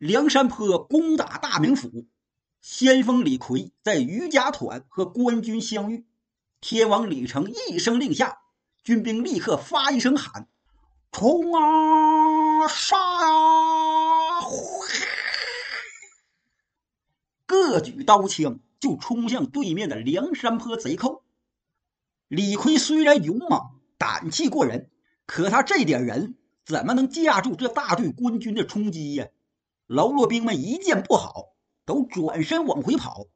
梁山坡攻打大名府，先锋李逵在于家团和官军相遇，天王李成一声令下，军兵立刻发一声喊：“冲啊，杀啊！”各举刀枪就冲向对面的梁山坡贼寇。李逵虽然勇猛、胆气过人，可他这点人怎么能架住这大队官军的冲击呀？喽啰兵们一见不好，都转身往回跑。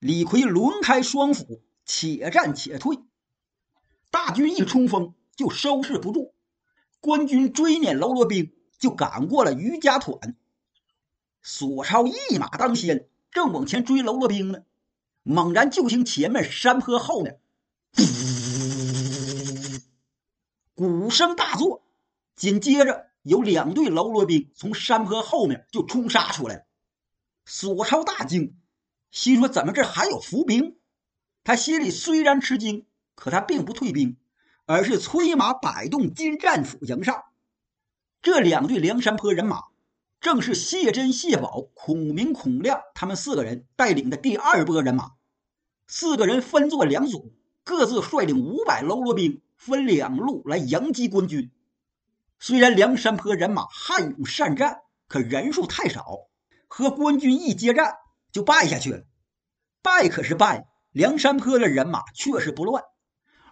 李逵抡开双斧，且战且退。大军一冲锋，就收拾不住。官军追撵喽啰兵，就赶过了余家团。索超一马当先。正往前追喽啰兵呢，猛然就听前面山坡后面，鼓声大作，紧接着有两队喽啰兵从山坡后面就冲杀出来了。索超大惊，心说：“怎么这还有伏兵？”他心里虽然吃惊，可他并不退兵，而是催马摆动金战斧迎上。这两队梁山坡人马。正是谢珍、谢宝、孔明、孔亮他们四个人带领的第二波人马，四个人分作两组，各自率领五百喽啰兵，分两路来迎击官军。虽然梁山坡人马悍勇善战，可人数太少，和官军一接战就败下去了。败可是败，梁山坡的人马确实不乱，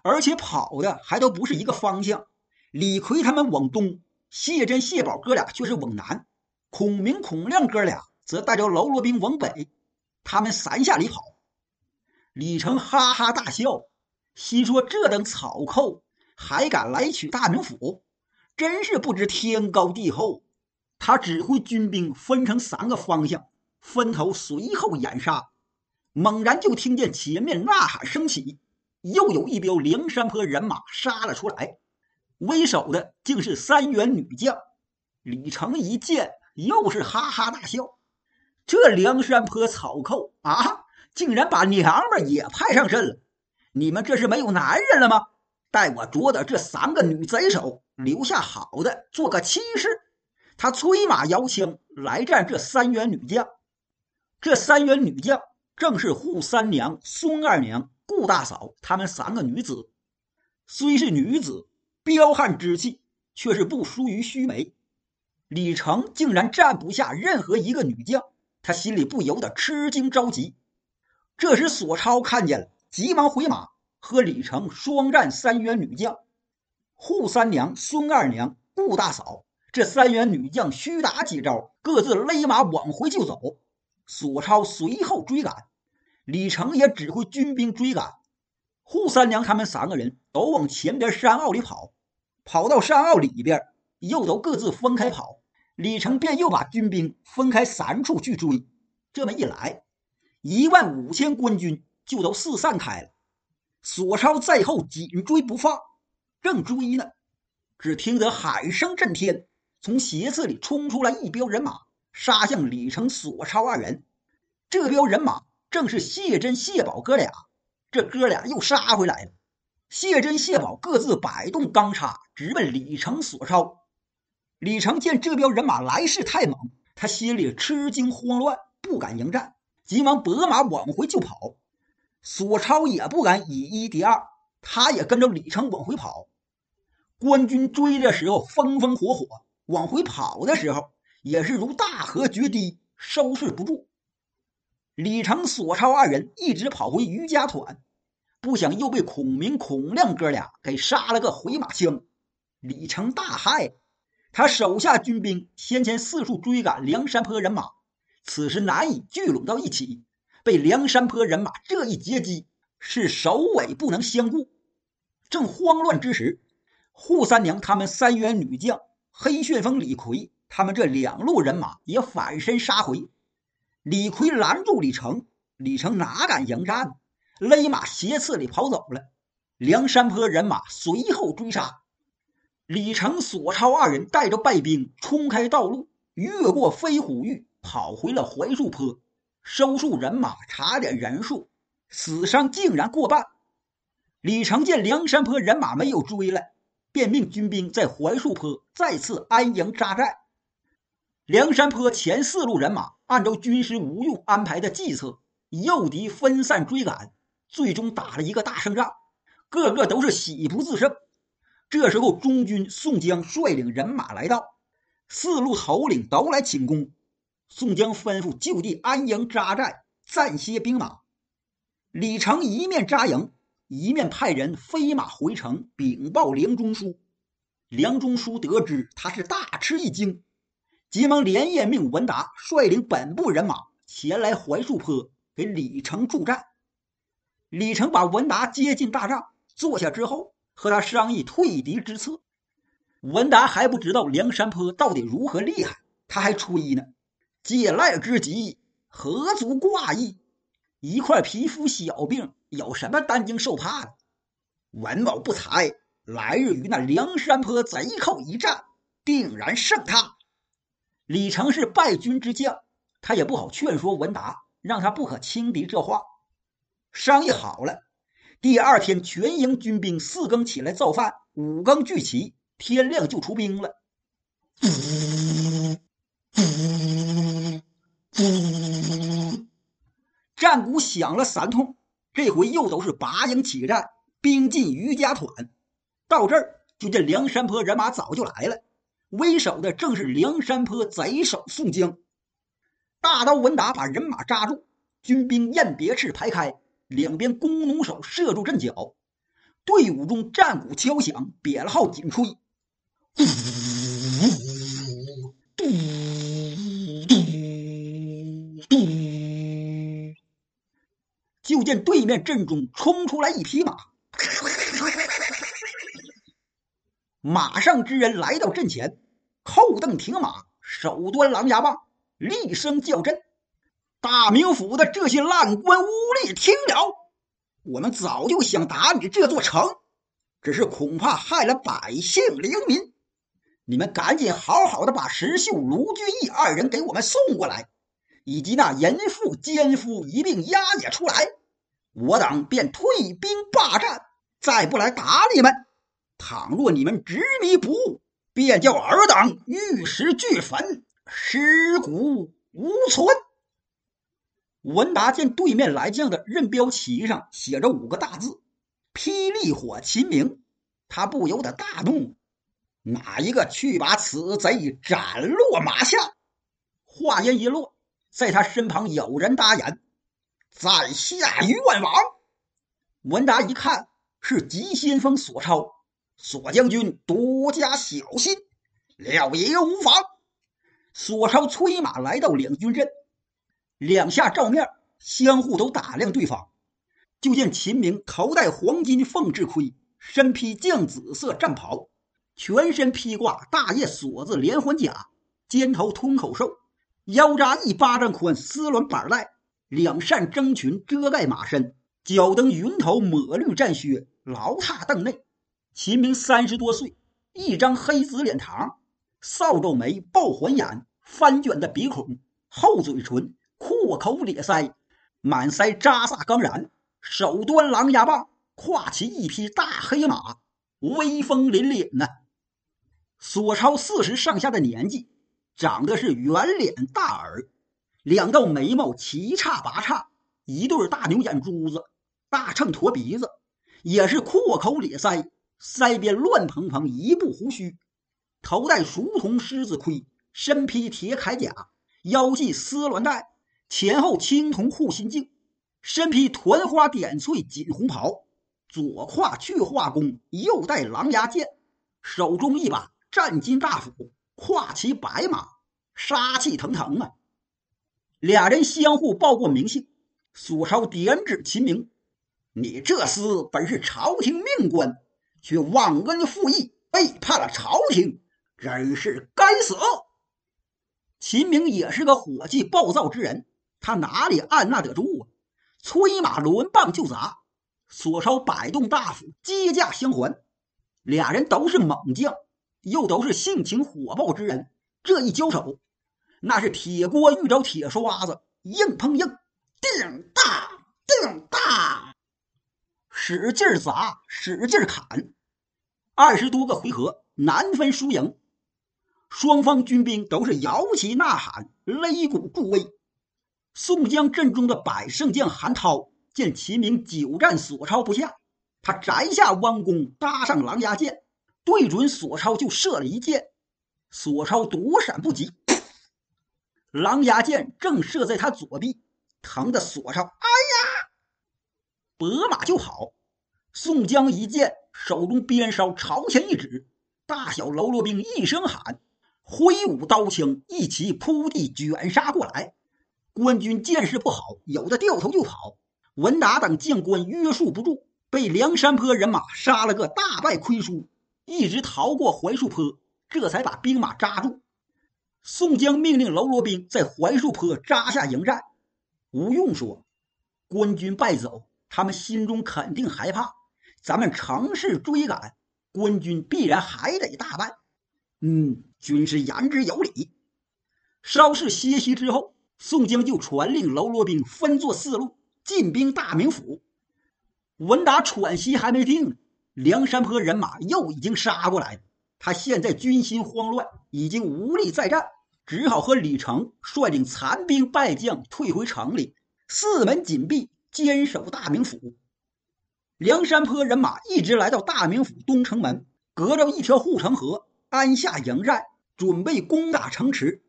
而且跑的还都不是一个方向。李逵他们往东，谢珍、谢宝哥俩却是往南。孔明、孔亮哥俩则带着喽啰兵往北，他们三下里跑。李成哈哈大笑，心说：“这等草寇还敢来取大名府，真是不知天高地厚。”他指挥军兵分成三个方向，分头随后掩杀。猛然就听见前面呐喊声起，又有一彪梁山坡人马杀了出来，为首的竟是三员女将。李成一见。又是哈哈大笑，这梁山坡草寇啊，竟然把娘们也派上阵了！你们这是没有男人了吗？待我捉到这三个女贼手，留下好的做个妻室。他催马摇枪来战这三员女将。这三员女将正是扈三娘、孙二娘、顾大嫂她们三个女子。虽是女子，彪悍之气却是不输于须眉。李成竟然战不下任何一个女将，他心里不由得吃惊着急。这时，索超看见了，急忙回马和李成双战三员女将，扈三娘、孙二娘、顾大嫂这三员女将虚打几招，各自勒马往回就走。索超随后追赶，李成也指挥军兵追赶。扈三娘他们三个人都往前边山坳里跑，跑到山坳里边，又都各自分开跑。李成便又把军兵分开三处去追，这么一来，一万五千官军就都四散开了。索超在后紧追不放，正追呢，只听得喊声震天，从斜刺里冲出来一彪人马，杀向李成、索超二人。这彪人马正是谢珍、谢宝哥俩。这哥俩又杀回来了。谢珍、谢宝各自摆动钢叉，直奔李成、索超。李成见这彪人马来势太猛，他心里吃惊慌乱，不敢迎战，急忙拨马往回就跑。索超也不敢以一敌二，他也跟着李成往回跑。官军追的时候风风火火，往回跑的时候也是如大河决堤，收拾不住。李成、索超二人一直跑回于家团，不想又被孔明、孔亮哥俩给杀了个回马枪。李成大骇。他手下军兵先前四处追赶梁山坡人马，此时难以聚拢到一起，被梁山坡人马这一截击，是首尾不能相顾。正慌乱之时，扈三娘他们三员女将、黑旋风李逵他们这两路人马也反身杀回。李逵拦住李成，李成哪敢迎战，勒马斜刺里跑走了。梁山坡人马随后追杀。李成、索超二人带着败兵冲开道路，越过飞虎峪，跑回了槐树坡，收束人马，查点人数，死伤竟然过半。李成见梁山坡人马没有追来，便命军兵在槐树坡再次安营扎寨。梁山坡前四路人马按照军师吴用安排的计策，诱敌分散追赶，最终打了一个大胜仗，个个都是喜不自胜。这时候，中军宋江率领人马来到，四路头领都来请功。宋江吩咐就地安营扎寨，暂歇兵马。李成一面扎营，一面派人飞马回城禀报梁中书。梁中书得知，他是大吃一惊，急忙连夜命文达率领本部人马前来槐树坡给李成助战。李成把文达接进大帐，坐下之后。和他商议退敌之策，文达还不知道梁山坡到底如何厉害，他还吹呢。借赖之急，何足挂意？一块皮肤小病，有什么担惊受怕的？文某不才，来日与那梁山坡贼寇一战，定然胜他。李成是败军之将，他也不好劝说文达，让他不可轻敌这话。商议好了。第二天，全营军兵四更起来造饭，五更聚齐，天亮就出兵了。战鼓响了三通，这回又都是拔营起战，兵进于家团。到这儿，就见梁山坡人马早就来了，为首的正是梁山坡贼首宋江。大刀文达把人马扎住，军兵雁别翅排开。两边弓弩手射住阵脚，队伍中战鼓敲响，瘪了号紧吹，见对面阵中冲出来一匹马，马上之人来到阵前，扣蹬停马，手端狼牙棒，厉声叫阵。大名府的这些烂官污吏，听了，我们早就想打你这座城，只是恐怕害了百姓黎民。你们赶紧好好的把石秀、卢俊义二人给我们送过来，以及那淫妇、奸夫一并押解出来，我等便退兵罢战，再不来打你们。倘若你们执迷不悟，便叫尔等玉石俱焚，尸骨无存。文达见对面来将的任标旗上写着五个大字“霹雳火秦明”，他不由得大怒：“哪一个去把此贼斩落马下？”话音一落，在他身旁有人答言：“在下愿王。”文达一看是急先锋索超，索将军多加小心，料也无妨。索超催马来到两军阵。两下照面，相互都打量对方，就见秦明头戴黄金凤翅盔，身披绛紫色战袍，全身披挂大叶锁子连环甲，肩头吞口兽，腰扎一巴掌宽丝鸾板带，两扇征裙遮盖马身，脚蹬云头抹绿战靴，牢踏凳内。秦明三十多岁，一张黑紫脸膛，扫帚眉，爆环眼，翻卷的鼻孔，厚嘴唇。阔口咧腮，满腮扎煞刚然，手端狼牙棒，跨骑一匹大黑马，威风凛凛呐。索超四十上下的年纪，长得是圆脸大耳，两道眉毛齐叉拔叉，一对大牛眼珠子，大秤驼鼻子，也是阔口咧腮，腮边乱蓬蓬一部胡须，头戴熟铜狮子盔，身披铁铠甲，腰系丝鸾带。前后青铜护心镜，身披团花点翠锦红袍，左挎去化弓，右带狼牙剑，手中一把战金大斧，跨骑白马，杀气腾腾啊！俩人相互报过名姓，索超点指秦明：“你这厮本是朝廷命官，却忘恩负义，背叛了朝廷，真是该死！”秦明也是个火气暴躁之人。他哪里按捺得住啊？催马抡棒就砸，索超摆动大斧接驾相还。俩人都是猛将，又都是性情火爆之人，这一交手，那是铁锅遇着铁刷子，硬碰硬，定大定大，使劲砸，使劲砍。二十多个回合，难分输赢。双方军兵都是摇旗呐喊，擂鼓助威。宋江阵中的百胜将韩涛见秦明久战索超不下，他摘下弯弓，搭上狼牙箭，对准索超就射了一箭。索超躲闪不及，狼牙箭正射在他左臂，疼得索超哎呀，拨马就跑。宋江一见，手中鞭梢朝前一指，大小喽啰兵一声喊，挥舞刀枪，一齐扑地卷杀过来。官军见势不好，有的掉头就跑。文达等将官约束不住，被梁山坡人马杀了个大败亏输，一直逃过槐树坡，这才把兵马扎住。宋江命令喽啰兵在槐树坡扎下营寨。吴用说：“官军败走，他们心中肯定害怕。”咱们乘势追赶，官军必然还得大败。嗯，军师言之有理。稍事歇息之后，宋江就传令喽啰兵分作四路进兵大名府。文达喘息还没定呢，梁山坡人马又已经杀过来了。他现在军心慌乱，已经无力再战，只好和李成率领残兵败将退回城里，四门紧闭，坚守大名府。梁山坡人马一直来到大名府东城门，隔着一条护城河安下营寨，准备攻打城池。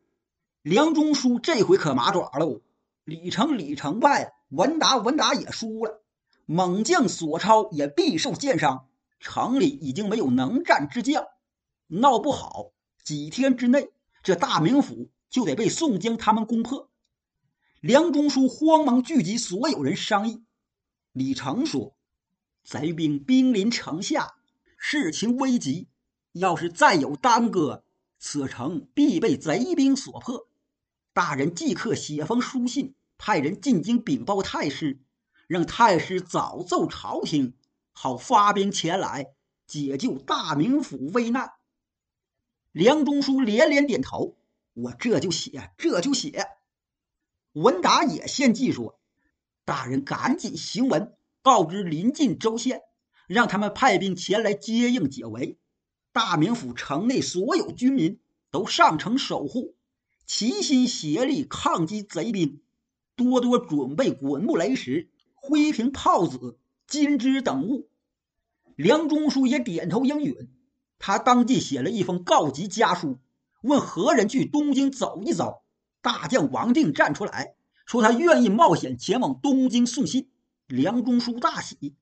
梁中书这回可麻爪喽！李成李成败了，文达文达也输了，猛将索超也必受箭伤，城里已经没有能战之将。闹不好，几天之内，这大名府就得被宋江他们攻破。梁中书慌忙聚集所有人商议。李成说。贼兵兵临城下，事情危急。要是再有耽搁，此城必被贼兵所破。大人即刻写封书信，派人进京禀报太师，让太师早奏朝廷，好发兵前来解救大名府危难。梁中书连连点头：“我这就写，这就写。”文达也献计说：“大人赶紧行文。”告知临近州县，让他们派兵前来接应解围。大名府城内所有军民都上城守护，齐心协力抗击贼兵。多多准备滚木雷石、灰瓶炮子、金枝等物。梁中书也点头应允。他当即写了一封告急家书，问何人去东京走一遭。大将王定站出来说，他愿意冒险前往东京送信。梁中书大喜，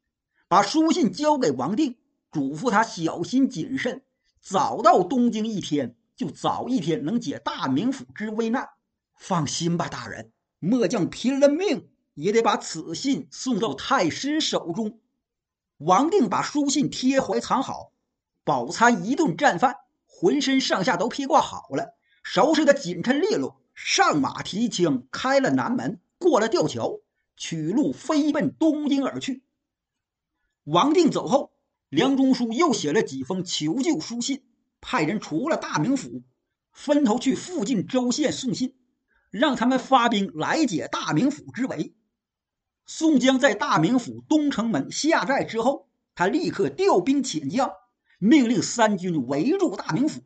把书信交给王定，嘱咐他小心谨慎，早到东京一天，就早一天能解大名府之危难。放心吧，大人，末将拼了命也得把此信送到太师手中。王定把书信贴怀藏好，饱餐一顿战饭，浑身上下都披挂好了，收拾的紧趁利落，上马提枪，开了南门，过了吊桥。取路飞奔东京而去。王定走后，梁中书又写了几封求救书信，派人除了大名府，分头去附近州县送信，让他们发兵来解大名府之围。宋江在大名府东城门下寨之后，他立刻调兵遣将，命令三军围住大名府，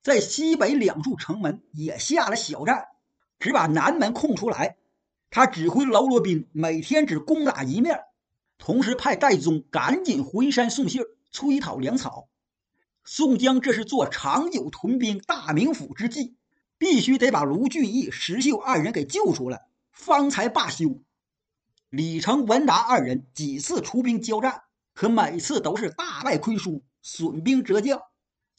在西北两处城门也下了小寨，只把南门空出来。他指挥喽啰兵每天只攻打一面，同时派戴宗赶紧回山送信催讨粮草。宋江这是做长久屯兵大名府之计，必须得把卢俊义、石秀二人给救出来，方才罢休。李成、文达二人几次出兵交战，可每次都是大败亏输，损兵折将，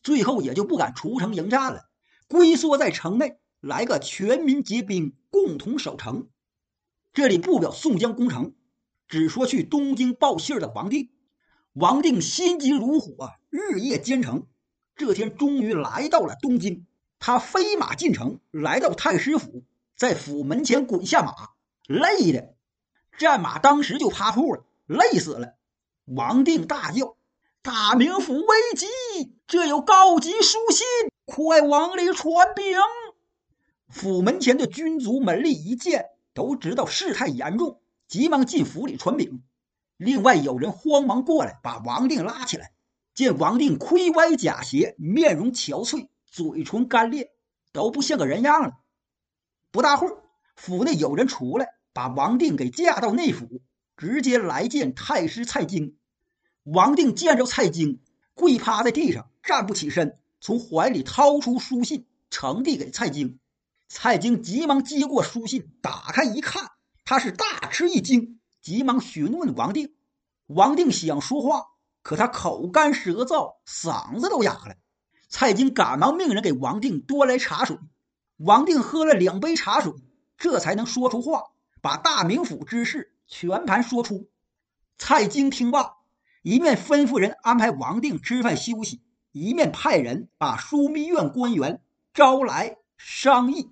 最后也就不敢出城迎战了，龟缩在城内，来个全民结兵，共同守城。这里不表宋江攻城，只说去东京报信的王定。王定心急如火，日夜兼程。这天终于来到了东京，他飞马进城，来到太师府，在府门前滚下马，累的战马当时就趴铺了，累死了。王定大叫：“大名府危急，这有告急书信，快往里传禀！”府门前的军卒门吏一见。都知道事态严重，急忙进府里传禀。另外有人慌忙过来，把王定拉起来。见王定盔歪甲斜，面容憔悴，嘴唇干裂，都不像个人样了。不大会儿，府内有人出来，把王定给架到内府，直接来见太师蔡京。王定见着蔡京，跪趴在地上，站不起身，从怀里掏出书信，呈递给蔡京。蔡京急忙接过书信，打开一看，他是大吃一惊，急忙询问王定。王定想说话，可他口干舌燥，嗓子都哑了。蔡京赶忙命人给王定端来茶水。王定喝了两杯茶水，这才能说出话，把大名府之事全盘说出。蔡京听罢。一面吩咐人安排王定吃饭休息，一面派人把枢密院官员招来商议。